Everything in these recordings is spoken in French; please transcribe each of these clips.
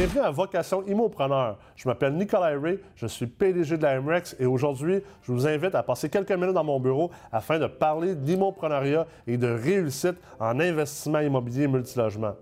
à Vocation Immopreneur. Je m'appelle Nicolas Ray, je suis PDG de la MREX et aujourd'hui, je vous invite à passer quelques minutes dans mon bureau afin de parler d'immoprenariat et de réussite en investissement immobilier multilogement.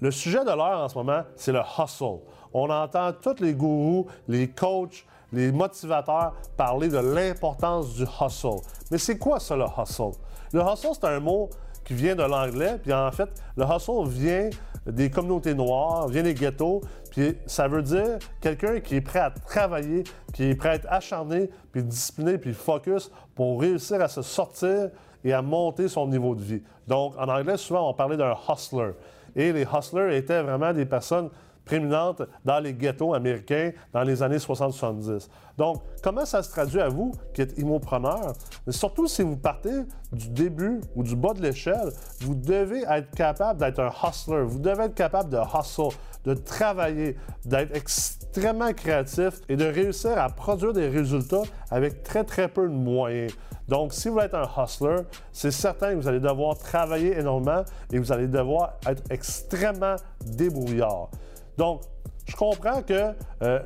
Le sujet de l'heure en ce moment, c'est le hustle. On entend tous les gourous, les coachs, les motivateurs parler de l'importance du hustle. Mais c'est quoi ça, le hustle? Le hustle, c'est un mot qui vient de l'anglais, puis en fait, le hustle vient des communautés noires, vient des ghettos, puis ça veut dire quelqu'un qui est prêt à travailler, qui est prêt à être acharné, puis discipliné, puis focus pour réussir à se sortir et à monter son niveau de vie. Donc, en anglais, souvent, on parlait d'un hustler. Et les hustlers étaient vraiment des personnes prééminentes dans les ghettos américains dans les années 60-70. Donc, comment ça se traduit à vous qui êtes immopreneur? Mais surtout si vous partez du début ou du bas de l'échelle, vous devez être capable d'être un hustler. Vous devez être capable de hustle, de travailler, d'être extrêmement créatif et de réussir à produire des résultats avec très, très peu de moyens. Donc, si vous êtes un hustler, c'est certain que vous allez devoir travailler énormément et vous allez devoir être extrêmement débrouillard. Donc, je comprends que euh,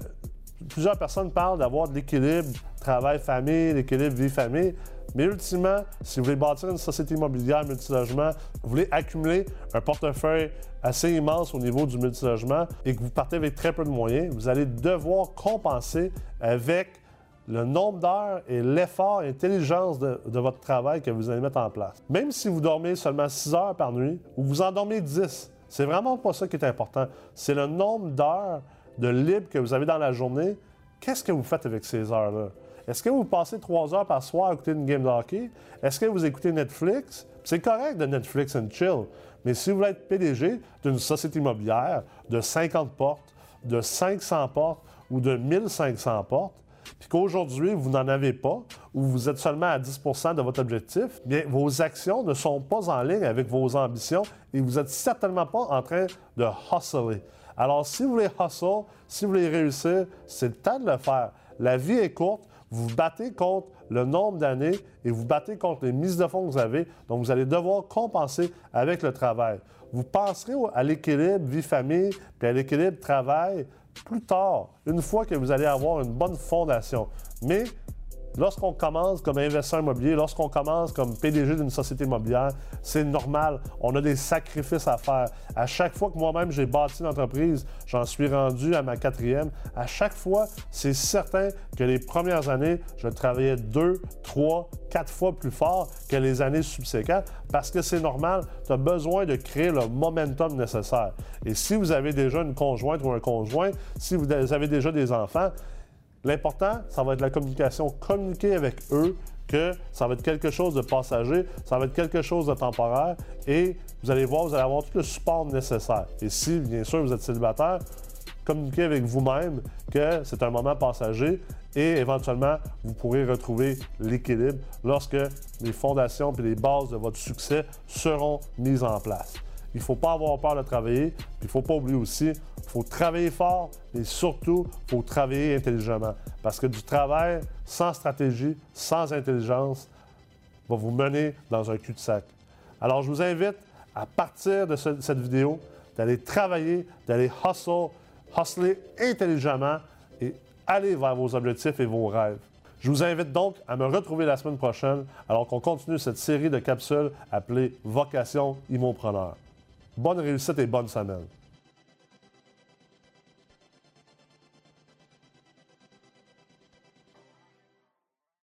plusieurs personnes parlent d'avoir de l'équilibre travail-famille, l'équilibre vie-famille. Mais ultimement, si vous voulez bâtir une société immobilière multilogement, vous voulez accumuler un portefeuille assez immense au niveau du multilogement et que vous partez avec très peu de moyens, vous allez devoir compenser avec le nombre d'heures et l'effort et l'intelligence de, votre travail que vous allez mettre en place. Même si vous dormez seulement 6 heures par nuit ou vous en dormez 10, c'est vraiment pas ça qui est important. C'est le nombre d'heures de libre que vous avez dans la journée. Qu'est-ce que vous faites avec ces heures-là? Est-ce que vous passez trois heures par soir à écouter une game de hockey? Est-ce que vous écoutez Netflix? C'est correct de Netflix and chill. Mais si vous voulez être PDG d'une société immobilière de 50 portes, de 500 portes ou de 1500 portes, puis qu'aujourd'hui, vous n'en avez pas, ou vous êtes seulement à 10% de votre objectif, bien, vos actions ne sont pas en ligne avec vos ambitions et vous n'êtes certainement pas en train de hustler. Alors, si vous voulez hustle, si vous voulez réussir, c'est le temps de le faire. La vie est courte, vous battez contre le nombre d'années et vous battez contre les mises de fonds que vous avez, donc vous allez devoir compenser avec le travail. Vous penserez à l'équilibre vie-famille puis à l'équilibre travail plus tard, une fois que vous allez avoir une bonne fondation. Mais Lorsqu'on commence comme investisseur immobilier, lorsqu'on commence comme PDG d'une société immobilière, c'est normal. On a des sacrifices à faire. À chaque fois que moi-même j'ai bâti une entreprise, j'en suis rendu à ma quatrième. À chaque fois, c'est certain que les premières années, je travaillais deux, trois, quatre fois plus fort que les années subséquentes parce que c'est normal. Tu as besoin de créer le momentum nécessaire. Et si vous avez déjà une conjointe ou un conjoint, si vous avez déjà des enfants, L'important, ça va être la communication. Communiquer avec eux que ça va être quelque chose de passager, ça va être quelque chose de temporaire et vous allez voir, vous allez avoir tout le support nécessaire. Et si, bien sûr, vous êtes célibataire, communiquez avec vous-même que c'est un moment passager et éventuellement, vous pourrez retrouver l'équilibre lorsque les fondations et les bases de votre succès seront mises en place. Il ne faut pas avoir peur de travailler. Il ne faut pas oublier aussi, il faut travailler fort, et surtout, il faut travailler intelligemment. Parce que du travail sans stratégie, sans intelligence, va vous mener dans un cul-de-sac. Alors, je vous invite, à partir de cette vidéo, d'aller travailler, d'aller hustle, hustler intelligemment et aller vers vos objectifs et vos rêves. Je vous invite donc à me retrouver la semaine prochaine alors qu'on continue cette série de capsules appelée Vocation Immopreneur. Bonne réussite et bonne semaine.